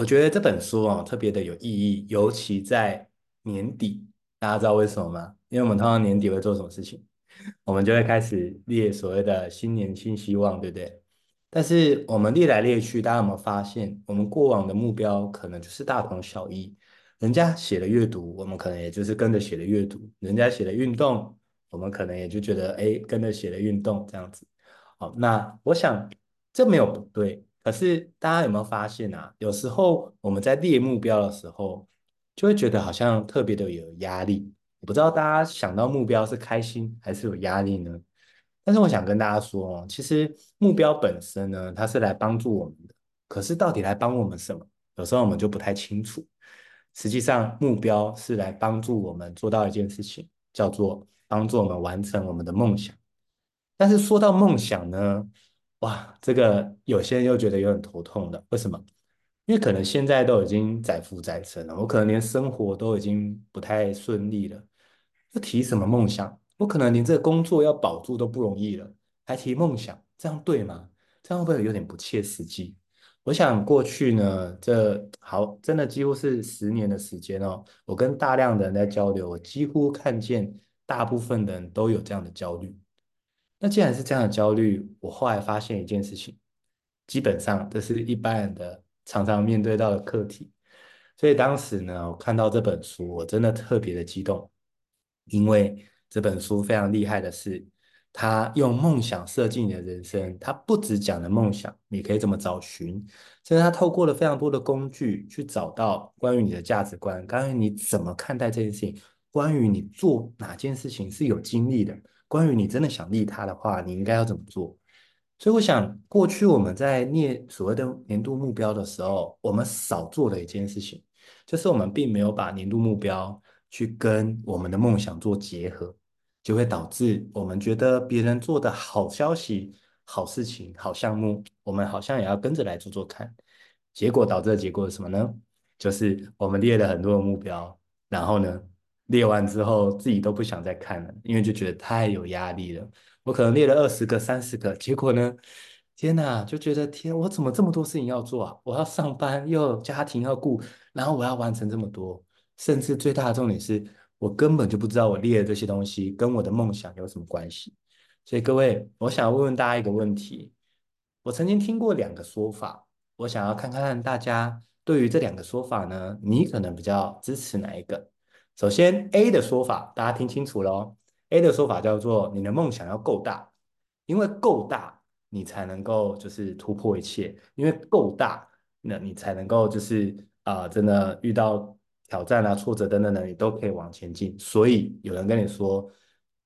我觉得这本书哦特别的有意义，尤其在年底，大家知道为什么吗？因为我们通常年底会做什么事情？我们就会开始列所谓的新年新希望，对不对？但是我们列来列去，大家有没有发现，我们过往的目标可能就是大同小异？人家写的阅读，我们可能也就是跟着写的阅读；人家写的运动，我们可能也就觉得哎，跟着写的运动这样子。好，那我想这没有不对，可是大家有没有发现啊？有时候我们在列目标的时候，就会觉得好像特别的有压力。我不知道大家想到目标是开心还是有压力呢？但是我想跟大家说哦，其实目标本身呢，它是来帮助我们的。可是到底来帮我们什么？有时候我们就不太清楚。实际上，目标是来帮助我们做到一件事情，叫做帮助我们完成我们的梦想。但是说到梦想呢，哇，这个有些人又觉得有点头痛的。为什么？因为可能现在都已经载浮载沉了，我可能连生活都已经不太顺利了，又提什么梦想？我可能连这工作要保住都不容易了，还提梦想，这样对吗？这样会不会有点不切实际？我想过去呢，这好，真的几乎是十年的时间哦，我跟大量的人在交流，我几乎看见大部分的人都有这样的焦虑。那既然是这样的焦虑，我后来发现一件事情，基本上这是一般人的常常面对到的课题。所以当时呢，我看到这本书，我真的特别的激动，因为这本书非常厉害的是，他用梦想设计你的人生。他不只讲了梦想，你可以怎么找寻，甚至他透过了非常多的工具去找到关于你的价值观，关于你怎么看待这件事情，关于你做哪件事情是有精力的。关于你真的想利他的话，你应该要怎么做？所以我想，过去我们在列所谓的年度目标的时候，我们少做的一件事情，就是我们并没有把年度目标去跟我们的梦想做结合，就会导致我们觉得别人做的好消息、好事情、好项目，我们好像也要跟着来做做看。结果导致的结果是什么呢？就是我们列了很多的目标，然后呢，列完之后，自己都不想再看了，因为就觉得太有压力了。我可能列了二十个、三十个，结果呢，天哪，就觉得天，我怎么这么多事情要做啊？我要上班，又有家庭要顾，然后我要完成这么多，甚至最大的重点是我根本就不知道我列的这些东西跟我的梦想有什么关系。所以各位，我想要问问大家一个问题：我曾经听过两个说法，我想要看看大家对于这两个说法呢，你可能比较支持哪一个？首先，A 的说法大家听清楚喽。A 的说法叫做你的梦想要够大，因为够大，你才能够就是突破一切，因为够大，那你才能够就是啊、真的遇到挑战啊、挫折等等的，你都可以往前进。所以有人跟你说，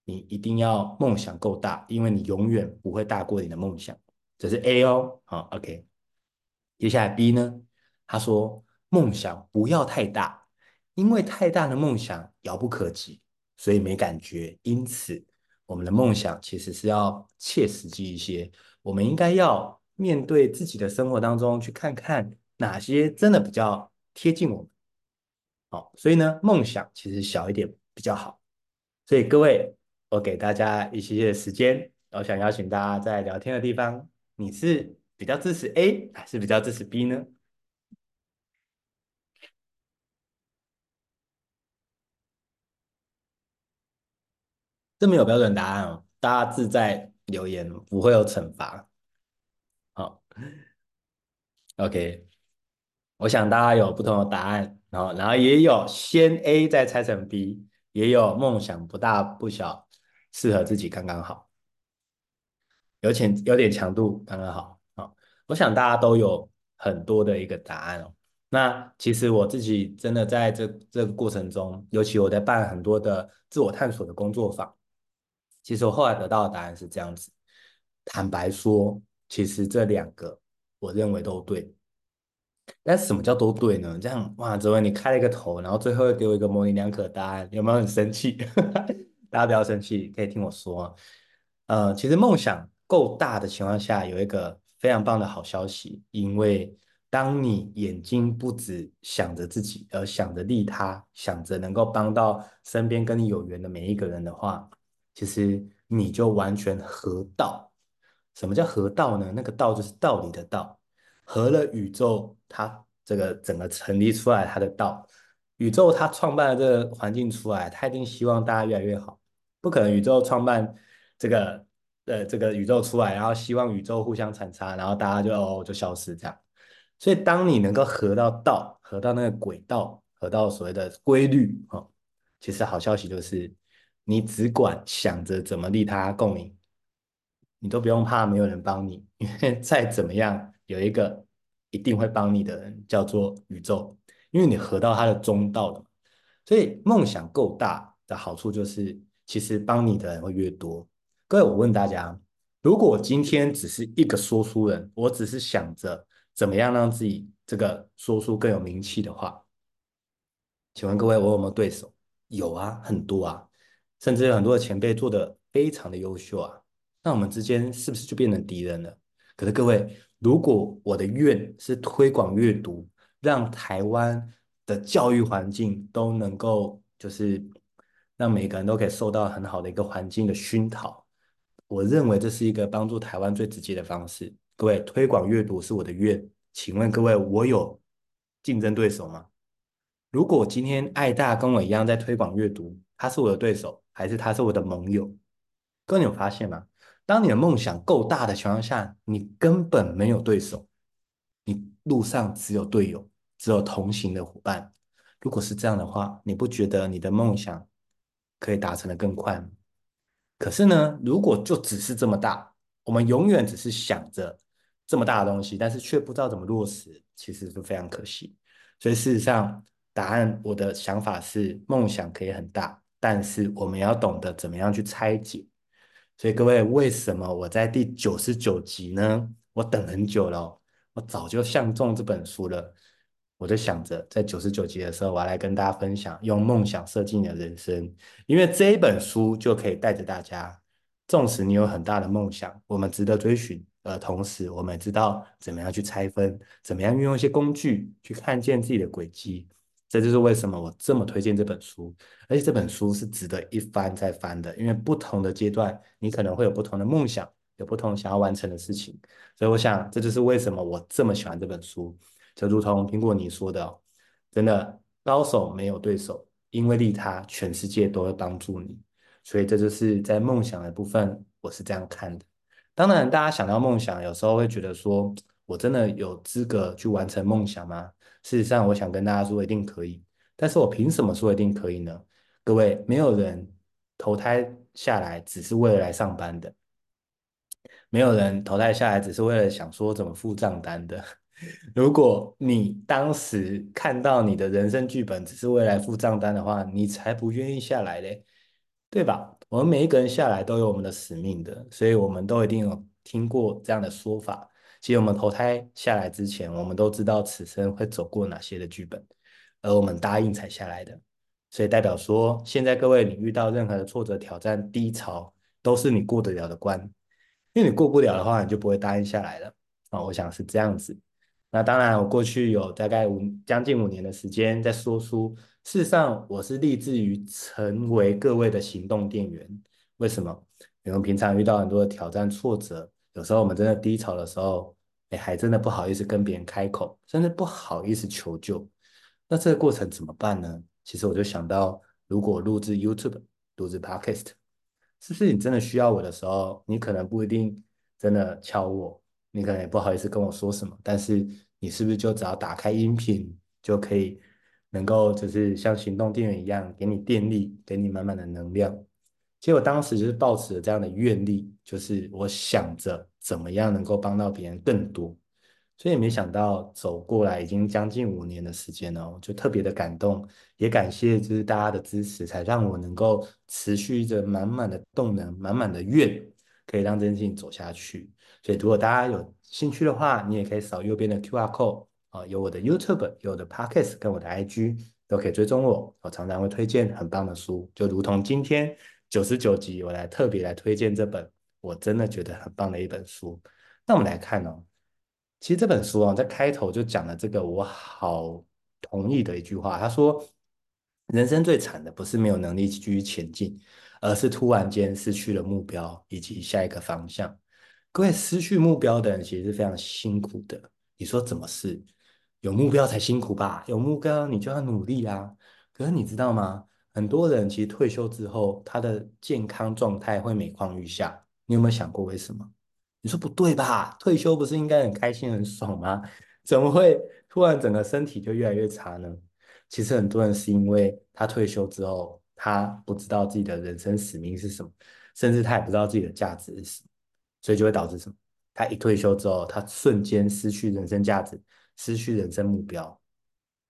你一定要梦想够大，因为你永远不会大过你的梦想。这是 A 哦，好，OK。接下来 B 呢？他说梦想不要太大。因为太大的梦想遥不可及，所以没感觉。因此，我们的梦想其实是要切实际一些。我们应该要面对自己的生活当中，去看看哪些真的比较贴近我们。好，所以呢，梦想其实小一点比较好。所以各位，我给大家一些些时间，我想邀请大家在聊天的地方，你是比较支持 A 还是比较支持 B 呢？这没有标准答案哦，大家自在留言，不会有惩罚。好，OK，我想大家有不同的答案，然后然后也有先 A 再拆成 B，也有梦想不大不小，适合自己刚刚好，有点有点强度刚刚好。好，我想大家都有很多的一个答案哦。那其实我自己真的在这这个过程中，尤其我在办很多的自我探索的工作坊。其实我后来得到的答案是这样子，坦白说，其实这两个我认为都对。但是什么叫都对呢？这样哇，哲维你开了一个头，然后最后又给我一个模棱两可的答案，有没有很生气？大家不要生气，可以听我说。呃，其实梦想够大的情况下，有一个非常棒的好消息，因为当你眼睛不只想着自己，而想着利他，想着能够帮到身边跟你有缘的每一个人的话。其实你就完全合道。什么叫合道呢？那个道就是道理的道，合了宇宙，它这个整个成立出来它的道。宇宙它创办了这个环境出来，它一定希望大家越来越好，不可能宇宙创办这个呃这个宇宙出来，然后希望宇宙互相残杀，然后大家就哦就消失这样。所以当你能够合到道，合到那个轨道，合到所谓的规律哦，其实好消息就是你只管想着怎么利他共赢，你都不用怕没有人帮你，因为再怎么样有一个一定会帮你的人叫做宇宙。因为你合到他的中道了，所以梦想够大的好处就是，其实帮你的人会越多。各位，我问大家，如果我今天只是一个说书人，我只是想着怎么样让自己这个说书更有名气的话，请问各位，我有没有对手？有啊，很多啊，甚至有很多的前辈做的非常的优秀啊。那我们之间是不是就变成敌人了？可是各位，如果我的愿是推广阅读，让台湾的教育环境都能够，就是让每个人都可以受到很好的一个环境的熏陶。我认为这是一个帮助台湾最直接的方式。各位，推广阅读是我的愿，请问各位，我有竞争对手吗？如果今天爱大跟我一样在推广阅读，他是我的对手，还是他是我的盟友？各位，你有发现吗？当你的梦想够大的情况下，你根本没有对手，你路上只有队友。只有同行的伙伴。如果是这样的话，你不觉得你的梦想可以达成的更快吗？可是呢，如果就只是这么大，我们永远只是想着这么大的东西，但是却不知道怎么落实，其实是非常可惜。所以事实上，答案我的想法是，梦想可以很大，但是我们要懂得怎么样去拆解。所以各位，为什么我在第九十九集呢？我等很久了，我早就相中这本书了。我就想着，在九十九集的时候，我要来跟大家分享用梦想设计你的人生，因为这一本书就可以带着大家，纵使你有很大的梦想，我们值得追寻，呃同时我们知道怎么样去拆分，怎么样运用一些工具去看见自己的轨迹。这就是为什么我这么推荐这本书，而且这本书是值得一翻再翻的，因为不同的阶段，你可能会有不同的梦想，有不同想要完成的事情，所以我想这就是为什么我这么喜欢这本书。就如同苹果你说的哦，真的高手没有对手，因为利他，全世界都会帮助你。所以这就是在梦想的部分，我是这样看的。当然，大家想到梦想，有时候会觉得说，我真的有资格去完成梦想吗？事实上，我想跟大家说，一定可以。但是我凭什么说一定可以呢？各位，没有人投胎下来只是为了来上班的，没有人投胎下来只是为了想说怎么付账单的。如果你当时看到你的人生剧本只是为来付账单的话，你才不愿意下来嘞，对吧？我们每一个人下来都有我们的使命的，所以我们都一定有听过这样的说法。其实我们投胎下来之前，我们都知道此生会走过哪些的剧本，而我们答应才下来的。所以代表说，现在各位你遇到任何的挫折、挑战、低潮，都是你过得了的关，因为你过不了的话，你就不会答应下来了。啊，我想是这样子。那当然，我过去有大概五将近五年的时间在说书。事实上，我是立志于成为各位的行动电源。为什么？因为平常遇到很多的挑战、挫折，有时候我们真的低潮的时候，哎，还真的不好意思跟别人开口，甚至不好意思求救。那这个过程怎么办呢？其实我就想到，如果录制 YouTube、录制 Podcast，是不是你真的需要我的时候，你可能不一定真的敲我。你可能也不好意思跟我说什么，但是你是不是就只要打开音频就可以，能够就是像行动电源一样，给你电力，给你满满的能量？其实我当时就是抱持了这样的愿力，就是我想着怎么样能够帮到别人更多。所以没想到走过来已经将近五年的时间了，就特别的感动，也感谢就是大家的支持，才让我能够持续着满满的动能，满满的愿，可以让这件事情走下去。所以，如果大家有兴趣的话，你也可以扫右边的 QR code 啊，有我的 YouTube，有我的 Podcast，跟我的 IG 都可以追踪我。我常常会推荐很棒的书，就如同今天九十九集，我来特别来推荐这本我真的觉得很棒的一本书。那我们来看哦，其实这本书啊，在开头就讲了这个我好同意的一句话，他说：人生最惨的不是没有能力继续前进，而是突然间失去了目标以及下一个方向。各位失去目标的人其实是非常辛苦的。你说怎么是？有目标才辛苦吧？有目标你就要努力啊。可是你知道吗？很多人其实退休之后，他的健康状态会每况愈下。你有没有想过为什么？你说不对吧？退休不是应该很开心很爽吗？怎么会突然整个身体就越来越差呢？其实很多人是因为他退休之后，他不知道自己的人生使命是什么，甚至他也不知道自己的价值是什么，所以就会导致什么？他一退休之后，他瞬间失去人生价值，失去人生目标，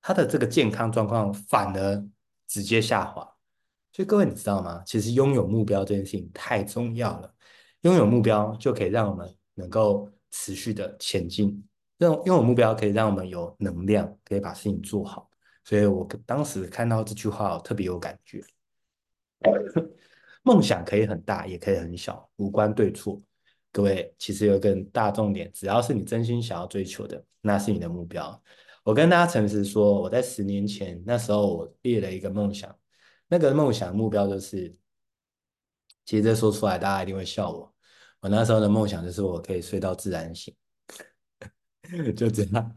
他的这个健康状况反而直接下滑。所以各位你知道吗？其实拥有目标这件事情太重要了，拥有目标就可以让我们能够持续的前进。这种拥有目标可以让我们有能量，可以把事情做好。所以我当时看到这句话，我特别有感觉。梦想可以很大，也可以很小，无关对错。各位，其实有一个大重点，只要是你真心想要追求的，那是你的目标。我跟大家诚实说，我在十年前那时候，我列了一个梦想，那个梦想目标就是，其实这说出来大家一定会笑我。我那时候的梦想就是我可以睡到自然醒。就这样，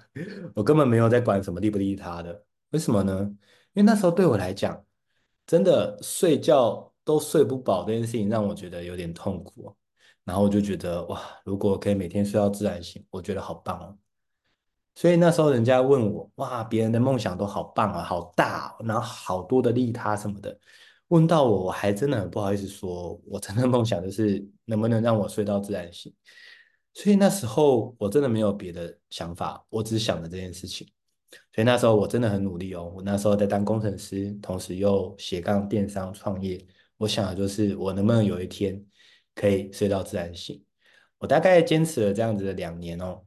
我根本没有在管什么利不利他的。为什么呢？因为那时候对我来讲，真的睡觉都睡不饱这件事情让我觉得有点痛苦。然后我就觉得哇，如果可以每天睡到自然醒，我觉得好棒哦。所以那时候人家问我，哇，别人的梦想都好棒啊，好大哦，然后好多的利他什么的。问到我，我还真的很不好意思说，我真的梦想就是能不能让我睡到自然醒。所以那时候我真的没有别的想法，我只想着这件事情。所以那时候我真的很努力哦。我那时候在当工程师，同时又斜杠电商创业。我想的就是我能不能有一天可以睡到自然醒。我大概坚持了这样子的两年哦。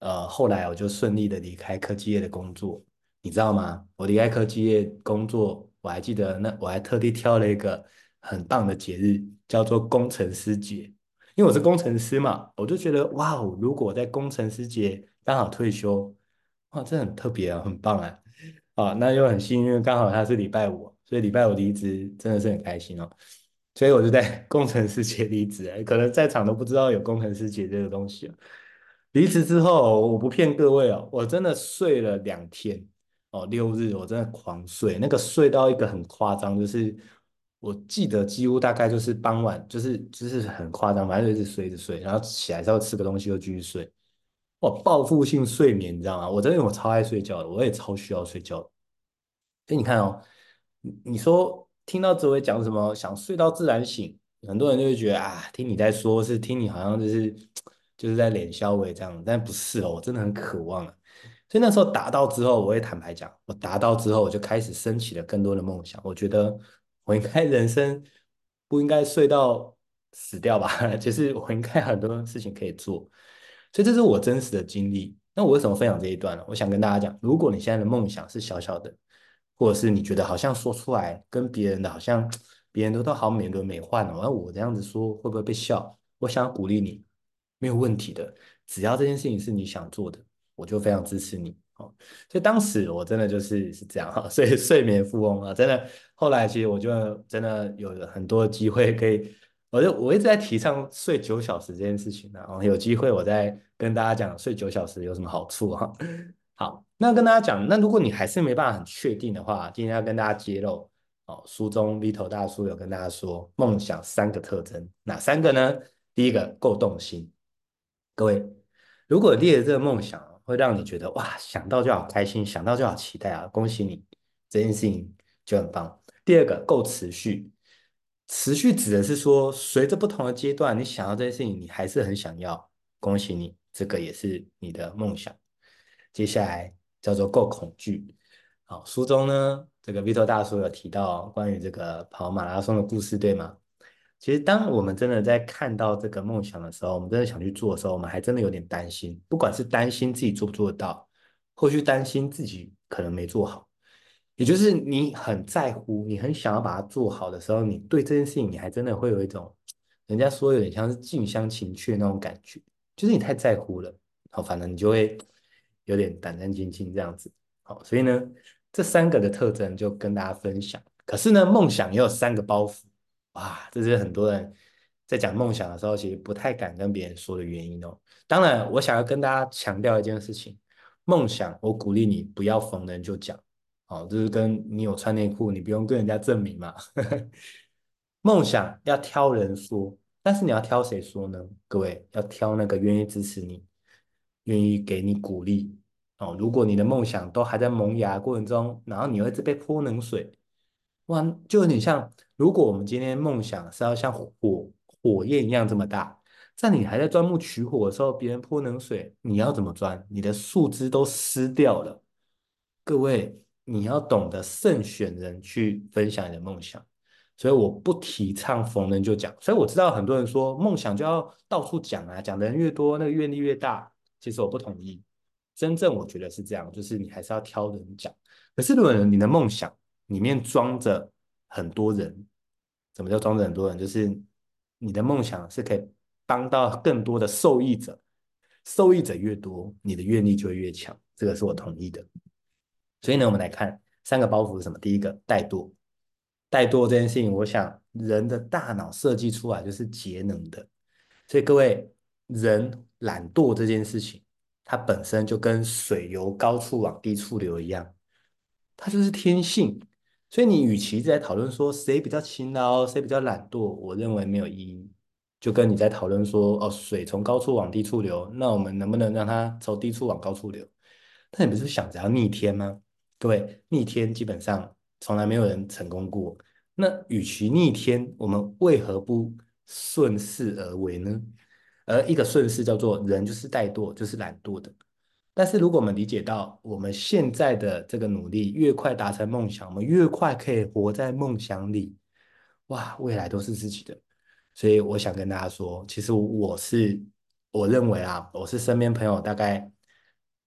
呃，后来我就顺利的离开科技业的工作。你知道吗？我离开科技业工作，我还记得那我还特地挑了一个很棒的节日，叫做工程师节。因为我是工程师嘛，我就觉得哇哦，如果在工程师节刚好退休，哇，这很特别啊，很棒啊！啊，那又很幸运，刚好他是礼拜五，所以礼拜五离职真的是很开心哦。所以我就在工程师节离职，可能在场都不知道有工程师节这个东西。离职之后，我不骗各位哦，我真的睡了两天哦，六日我真的狂睡，那个睡到一个很夸张，就是。我记得几乎大概就是傍晚，就是就是很夸张，反正就一直睡，一直睡，然后起来之后吃个东西又继续睡。哇，报复性睡眠，你知道吗？我真的我超爱睡觉的，我也超需要睡觉的。所以你看哦，你说听到紫薇讲什么想睡到自然醒，很多人就会觉得啊，听你在说，是听你好像就是就是在脸消微这样，但不是哦，我真的很渴望啊。所以那时候达到之后，我也坦白讲，我达到之后，我就开始升起了更多的梦想。我觉得。我应该人生不应该睡到死掉吧？就是我应该很多事情可以做，所以这是我真实的经历。那我为什么分享这一段呢？我想跟大家讲，如果你现在的梦想是小小的，或者是你觉得好像说出来跟别人的好像别人都都好美轮美奂哦，那我这样子说会不会被笑？我想鼓励你，没有问题的，只要这件事情是你想做的，我就非常支持你。哦，所以当时我真的就是是这样哈，所以睡眠富翁啊，真的。后来其实我就真的有很多机会可以，我就我一直在提倡睡九小时这件事情，然后有机会我再跟大家讲睡九小时有什么好处哈。好，那跟大家讲，那如果你还是没办法很确定的话，今天要跟大家揭露哦，书中 Vito 大叔有跟大家说梦想三个特征，哪三个呢？第一个够动心，各位如果列了这个梦想。会让你觉得哇，想到就好开心，想到就好期待啊！恭喜你，这件事情就很棒。第二个够持续，持续指的是说，随着不同的阶段，你想要这件事情，你还是很想要。恭喜你，这个也是你的梦想。接下来叫做够恐惧。好，书中呢，这个 Vito 大叔有提到关于这个跑马拉松的故事，对吗？其实，当我们真的在看到这个梦想的时候，我们真的想去做的时候，我们还真的有点担心。不管是担心自己做不做得到，或去担心自己可能没做好，也就是你很在乎，你很想要把它做好的时候，你对这件事情，你还真的会有一种，人家说有点像是近乡情怯那种感觉，就是你太在乎了，好，反正你就会有点胆战心惊这样子。好，所以呢，这三个的特征就跟大家分享。可是呢，梦想也有三个包袱。哇，这是很多人在讲梦想的时候，其实不太敢跟别人说的原因哦。当然，我想要跟大家强调一件事情：梦想，我鼓励你不要逢人就讲，哦，就是跟你有穿内裤，你不用跟人家证明嘛。梦想要挑人说，但是你要挑谁说呢？各位要挑那个愿意支持你、愿意给你鼓励哦。如果你的梦想都还在萌芽过程中，然后你会一直被泼冷水，哇，就有点像，如果我们今天梦想是要像火火焰一样这么大，在你还在钻木取火的时候，别人泼冷水，你要怎么钻？你的树枝都湿掉了。各位，你要懂得慎选人去分享你的梦想。所以我不提倡逢人就讲，所以我知道很多人说梦想就要到处讲啊，讲的人越多，那个愿力越大。其实我不同意，真正我觉得是这样，就是你还是要挑人讲。可是如果你的梦想里面装着很多人，怎么叫装着很多人？就是你的梦想是可以帮到更多的受益者，受益者越多，你的愿力就会越强。这个是我同意的。所以呢，我们来看三个包袱是什么？第一个，怠惰。怠惰这件事情，我想人的大脑设计出来就是节能的，所以各位，人懒惰这件事情，它本身就跟水由高处往低处流一样，它就是天性。所以你与其在讨论说谁比较勤劳，谁比较懒惰，我认为没有意义。就跟你在讨论说哦，水从高处往低处流，那我们能不能让它从低处往高处流？那你不是想着要逆天吗？各位，逆天基本上。从来没有人成功过。那与其逆天，我们为何不顺势而为呢？而一个顺势叫做人就是怠惰，就是懒惰的。但是如果我们理解到我们现在的这个努力越快达成梦想，我们越快可以活在梦想里，哇，未来都是自己的。所以我想跟大家说，其实我是我认为啊，我是身边朋友大概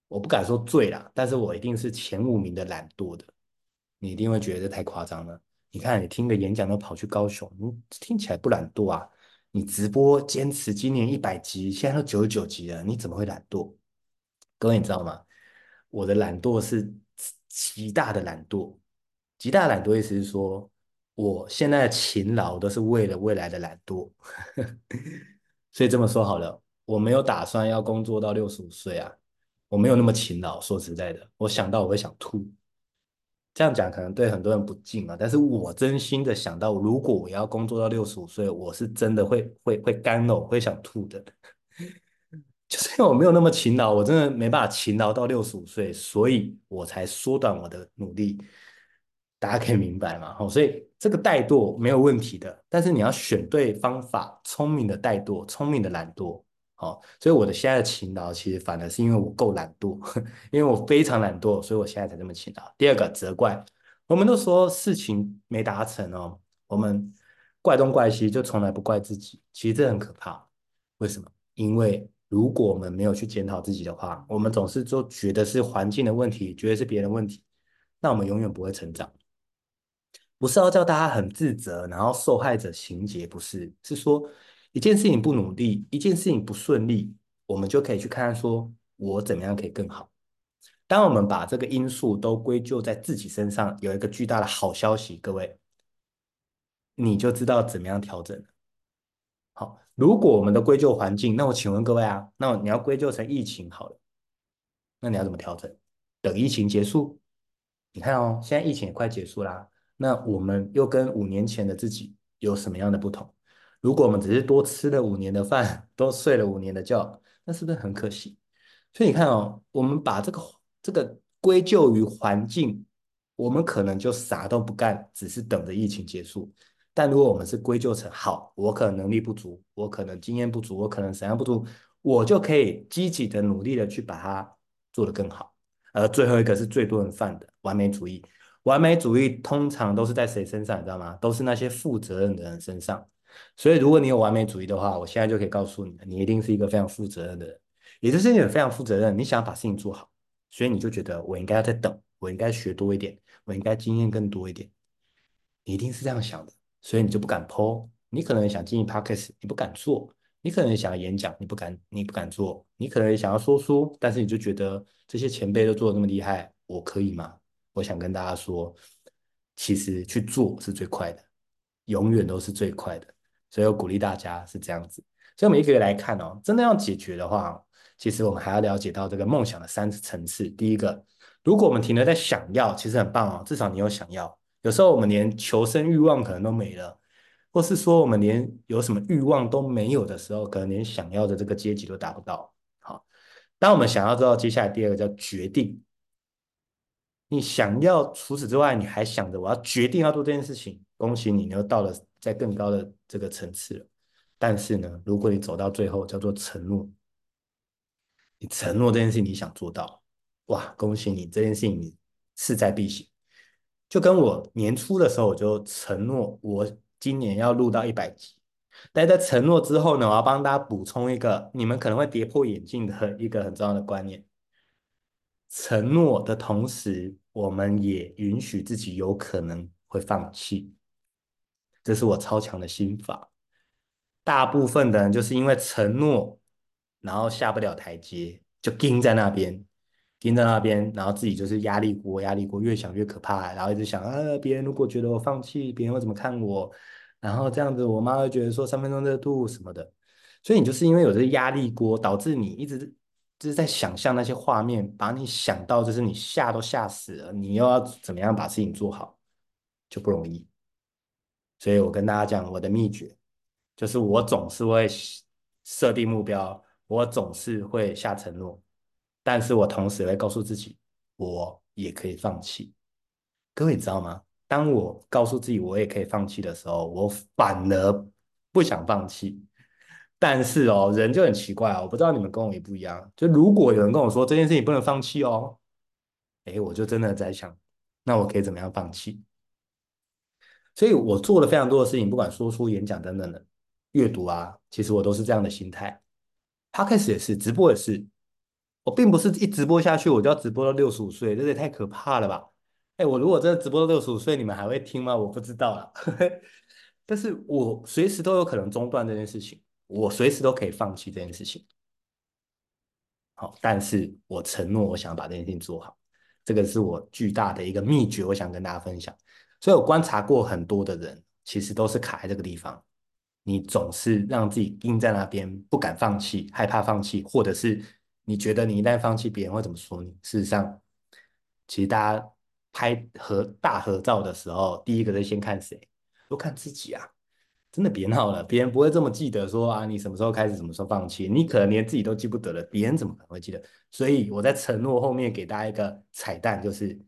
我不敢说最啦，但是我一定是前五名的懒惰的。你一定会觉得这太夸张了。你看，你听个演讲都跑去高雄，你听起来不懒惰啊？你直播坚持今年一百集，现在都九十九集了，你怎么会懒惰？各位，你知道吗？我的懒惰是极大的懒惰，极大懒惰意思是说，我现在的勤劳都是为了未来的懒惰。所以这么说好了，我没有打算要工作到六十五岁啊，我没有那么勤劳。说实在的，我想到我会想吐。这样讲可能对很多人不敬啊，但是我真心的想到，如果我要工作到六十五岁，我是真的会会会干呕，会想吐的。就是因为我没有那么勤劳，我真的没办法勤劳到六十五岁，所以我才缩短我的努力。大家可以明白吗？好，所以这个怠惰没有问题的，但是你要选对方法，聪明的怠惰，聪明的懒惰。好，所以我的现在的勤劳，其实反而是因为我够懒惰，因为我非常懒惰，所以我现在才这么勤劳。第二个责怪，我们都说事情没达成哦，我们怪东怪西，就从来不怪自己。其实这很可怕，为什么？因为如果我们没有去检讨自己的话，我们总是就觉得是环境的问题，觉得是别人的问题，那我们永远不会成长。不是要叫大家很自责，然后受害者情节，不是，是说。一件事情不努力，一件事情不顺利，我们就可以去看看说，我怎么样可以更好。当我们把这个因素都归咎在自己身上，有一个巨大的好消息，各位，你就知道怎么样调整了。如果我们的归咎环境，那我请问各位啊，那你要归咎成疫情好了，那你要怎么调整？等疫情结束？你看哦，现在疫情也快结束啦，那我们又跟五年前的自己有什么样的不同？如果我们只是多吃了五年的饭，多睡了五年的觉，那是不是很可惜？所以你看哦，我们把这个这个归咎于环境，我们可能就啥都不干，只是等着疫情结束。但如果我们是归咎成好，我可能能力不足，我可能经验不足，我可能怎样不足，我就可以积极的努力的去把它做得更好。而最后一个是最多人犯的完美主义，完美主义通常都是在谁身上？你知道吗？都是那些负责任的人身上。所以，如果你有完美主义的话，我现在就可以告诉你，你一定是一个非常负责任的人。也就是你非常负责任，你想把事情做好，所以你就觉得我应该要再等，我应该学多一点，我应该经验更多一点。你一定是这样想的，所以你就不敢 po。你可能想经营 podcast，你不敢做；你可能想要演讲，你不敢，你不敢做；你可能想要说书，但是你就觉得这些前辈都做的那么厉害，我可以吗？我想跟大家说，其实去做是最快的，永远都是最快的。所以我鼓励大家是这样子，所以我们一个一个来看哦。真的要解决的话，其实我们还要了解到这个梦想的三层次。第一个，如果我们停留在想要，其实很棒哦，至少你有想要。有时候我们连求生欲望可能都没了，或是说我们连有什么欲望都没有的时候，可能连想要的这个阶级都达不到。好，当我们想要知道，接下来第二个叫决定。你想要除此之外，你还想着我要决定要做这件事情，恭喜你，你又到了在更高的这个层次了。但是呢，如果你走到最后，叫做承诺。你承诺这件事情你想做到，哇，恭喜你，这件事情你势在必行。就跟我年初的时候，我就承诺我今年要录到一百集。但在承诺之后呢，我要帮大家补充一个你们可能会跌破眼镜的一个很重要的观念：承诺的同时，我们也允许自己有可能会放弃。这是我超强的心法。大部分的人就是因为承诺。然后下不了台阶，就盯在那边，盯在那边，然后自己就是压力锅，压力锅越想越可怕，然后一直想啊，别人如果觉得我放弃，别人会怎么看我？然后这样子，我妈会觉得说三分钟热度什么的，所以你就是因为有这压力锅，导致你一直就是在想象那些画面，把你想到就是你吓都吓死了，你又要怎么样把事情做好，就不容易。所以我跟大家讲我的秘诀，就是我总是会设定目标。我总是会下承诺，但是我同时也会告诉自己，我也可以放弃。各位你知道吗？当我告诉自己我也可以放弃的时候，我反而不想放弃。但是哦，人就很奇怪哦，我不知道你们跟我也不一样。就如果有人跟我说这件事情不能放弃哦，哎，我就真的在想，那我可以怎么样放弃？所以我做了非常多的事情，不管说书、演讲等等的，阅读啊，其实我都是这样的心态。他开始也是，直播也是。我并不是一直播下去我就要直播到六十五岁，这也太可怕了吧？哎，我如果真的直播到六十五岁，你们还会听吗？我不知道了。但是我随时都有可能中断这件事情，我随时都可以放弃这件事情。好，但是我承诺，我想把这件事情做好，这个是我巨大的一个秘诀，我想跟大家分享。所以我观察过很多的人，其实都是卡在这个地方。你总是让自己盯在那边，不敢放弃，害怕放弃，或者是你觉得你一旦放弃，别人会怎么说你？事实上，其实大家拍合大合照的时候，第一个是先看谁？都看自己啊！真的别闹了，别人不会这么记得说啊，你什么时候开始，什么时候放弃？你可能连自己都记不得了，别人怎么可能会记得？所以我在承诺后面给大家一个彩蛋，就是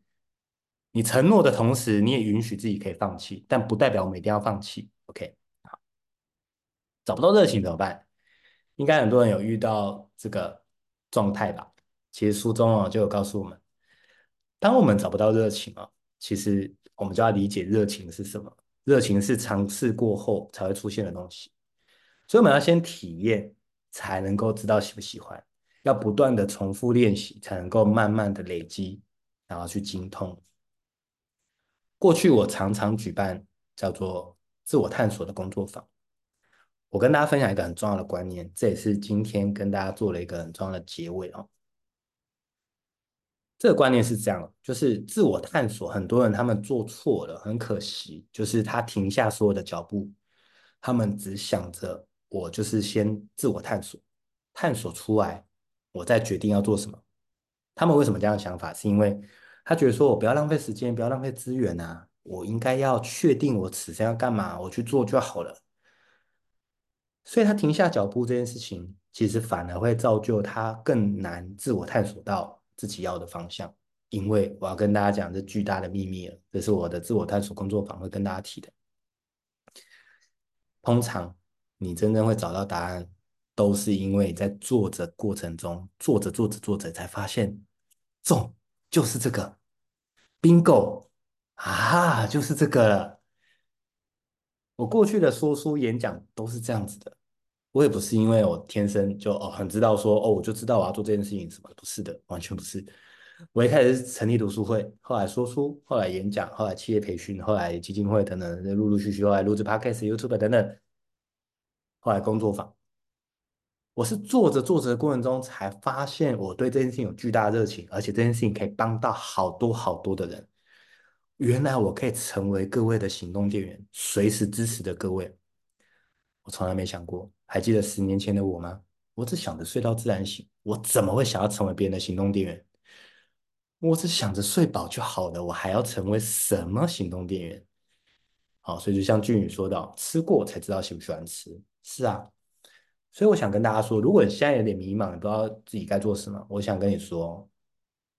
你承诺的同时，你也允许自己可以放弃，但不代表我们一定要放弃。OK。找不到热情怎么办？应该很多人有遇到这个状态吧？其实书中哦就有告诉我们，当我们找不到热情哦，其实我们就要理解热情是什么。热情是尝试过后才会出现的东西，所以我们要先体验，才能够知道喜不喜欢。要不断的重复练习，才能够慢慢的累积，然后去精通。过去我常常举办叫做自我探索的工作坊。我跟大家分享一个很重要的观念，这也是今天跟大家做了一个很重要的结尾哦。这个观念是这样，就是自我探索，很多人他们做错了，很可惜，就是他停下所有的脚步，他们只想着我就是先自我探索，探索出来，我再决定要做什么。他们为什么这样的想法？是因为他觉得说我不要浪费时间，不要浪费资源啊，我应该要确定我此生要干嘛，我去做就好了。所以他停下脚步这件事情，其实反而会造就他更难自我探索到自己要的方向。因为我要跟大家讲这巨大的秘密了，这是我的自我探索工作坊会跟大家提的。通常你真正会找到答案，都是因为在做着过程中，做着做着做着才发现，中就是这个，bingo 啊，就是这个了。我过去的说书演讲都是这样子的，我也不是因为我天生就哦很知道说哦我就知道我要做这件事情什么，不是的，完全不是。我一开始是成立读书会，后来说书，后来演讲，后来企业培训，后来基金会等等，陆陆续续后来录制 Podcast、YouTube 等等，后来工作坊。我是做着做着的过程中才发现我对这件事情有巨大热情，而且这件事情可以帮到好多好多的人。原来我可以成为各位的行动电源，随时支持的各位。我从来没想过，还记得十年前的我吗？我只想着睡到自然醒，我怎么会想要成为别人的行动电源？我只想着睡饱就好了，我还要成为什么行动电源？好，所以就像俊宇说到，吃过才知道喜不喜欢吃。是啊，所以我想跟大家说，如果你现在有点迷茫，你不知道自己该做什么，我想跟你说，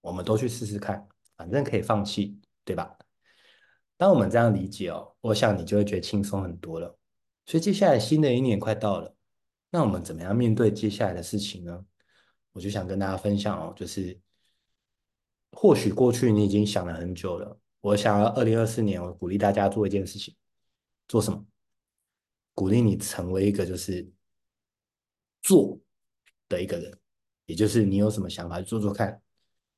我们都去试试看，反正可以放弃，对吧？当我们这样理解哦，我想你就会觉得轻松很多了。所以接下来新的一年快到了，那我们怎么样面对接下来的事情呢？我就想跟大家分享哦，就是或许过去你已经想了很久了。我想要二零二四年，我鼓励大家做一件事情，做什么？鼓励你成为一个就是做的一个人，也就是你有什么想法就做做看，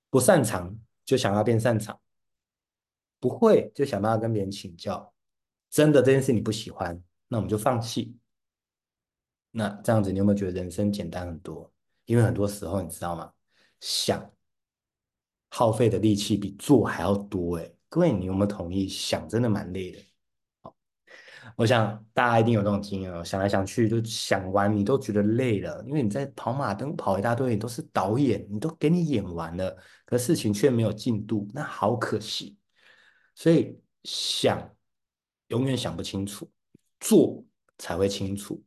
不擅长就想要变擅长，不会就想办法跟别人请教。真的这件事你不喜欢，那我们就放弃。那这样子你有没有觉得人生简单很多？因为很多时候你知道吗？想耗费的力气比做还要多诶。各位，你有没有同意？想真的蛮累的。我想大家一定有这种经验哦，想来想去，就想完你都觉得累了，因为你在跑马灯跑一大堆，你都是导演，你都给你演完了，可事情却没有进度，那好可惜。所以想永远想不清楚，做才会清楚。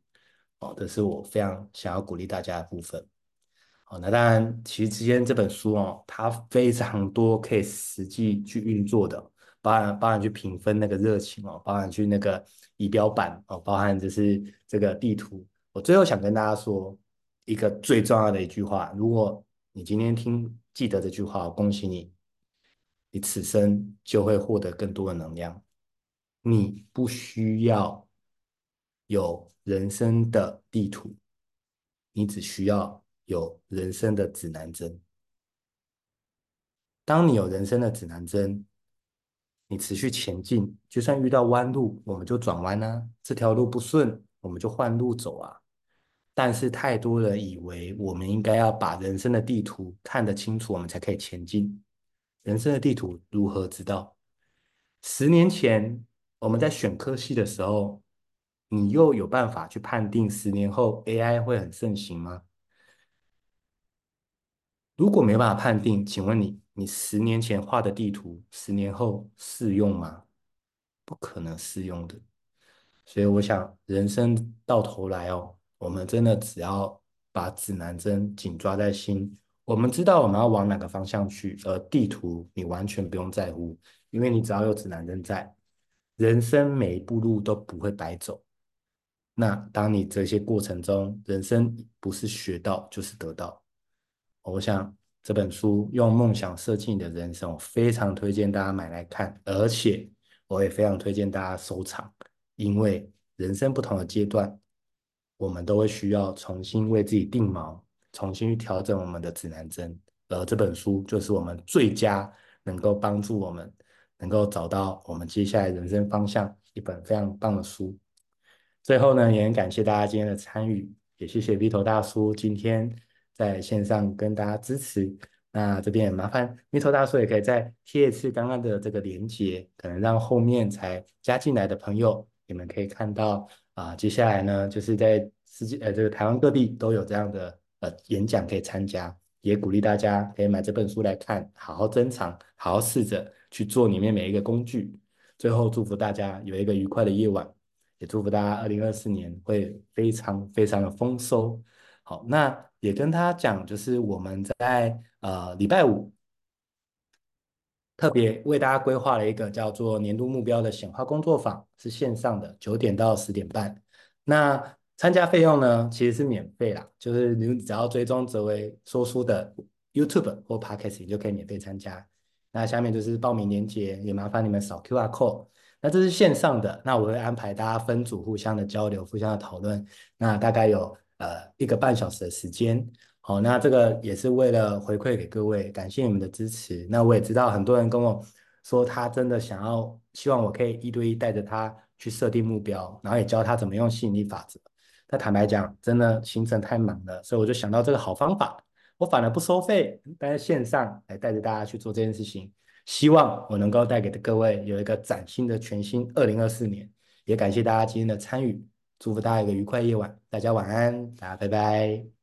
哦，这是我非常想要鼓励大家的部分。哦，那当然，其实之前这本书哦，它非常多可以实际去运作的，包含包含去评分那个热情哦，包含去那个仪表板哦，包含就是这个地图。我最后想跟大家说一个最重要的一句话：如果你今天听记得这句话，恭喜你，你此生就会获得更多的能量。你不需要有人生的地图，你只需要。有人生的指南针。当你有人生的指南针，你持续前进，就算遇到弯路，我们就转弯啊。这条路不顺，我们就换路走啊。但是太多人以为我们应该要把人生的地图看得清楚，我们才可以前进。人生的地图如何知道？十年前我们在选科系的时候，你又有办法去判定十年后 AI 会很盛行吗？如果没办法判定，请问你，你十年前画的地图，十年后适用吗？不可能适用的。所以我想，人生到头来哦，我们真的只要把指南针紧抓在心，我们知道我们要往哪个方向去，而地图你完全不用在乎，因为你只要有指南针在，人生每一步路都不会白走。那当你这些过程中，人生不是学到就是得到。我想这本书用梦想设计你的人生，我非常推荐大家买来看，而且我也非常推荐大家收藏，因为人生不同的阶段，我们都会需要重新为自己定锚，重新去调整我们的指南针，而这本书就是我们最佳能够帮助我们能够找到我们接下来人生方向一本非常棒的书。最后呢，也很感谢大家今天的参与，也谢谢 Vito 大叔今天。在线上跟大家支持，那这边也麻烦 Vito 大叔也可以再贴一次刚刚的这个连接，可能让后面才加进来的朋友，你们可以看到啊、接下来呢，就是在世界呃这个台湾各地都有这样的呃演讲可以参加，也鼓励大家可以买这本书来看，好好珍藏，好好试着去做里面每一个工具。最后祝福大家有一个愉快的夜晚，也祝福大家二零二四年会非常非常的丰收。好，那。也跟他讲，就是我们在呃礼拜五特别为大家规划了一个叫做年度目标的显化工作坊，是线上的，九点到十点半。那参加费用呢，其实是免费啦，就是你只要追踪哲维说书的 YouTube 或 Podcast，你就可以免费参加。那下面就是报名链接，也麻烦你们扫 QR code。那这是线上的，那我会安排大家分组互相的交流，互相的讨论。那大概有。呃，一个半小时的时间，好，那这个也是为了回馈给各位，感谢你们的支持。那我也知道很多人跟我说，他真的想要，希望我可以一对一带着他去设定目标，然后也教他怎么用吸引力法则。那坦白讲，真的行程太满了，所以我就想到这个好方法，我反而不收费，但是线上来带着大家去做这件事情，希望我能够带给各位有一个崭新的全新二零二四年。也感谢大家今天的参与。祝福大家一个愉快夜晚，大家晚安，大家拜拜。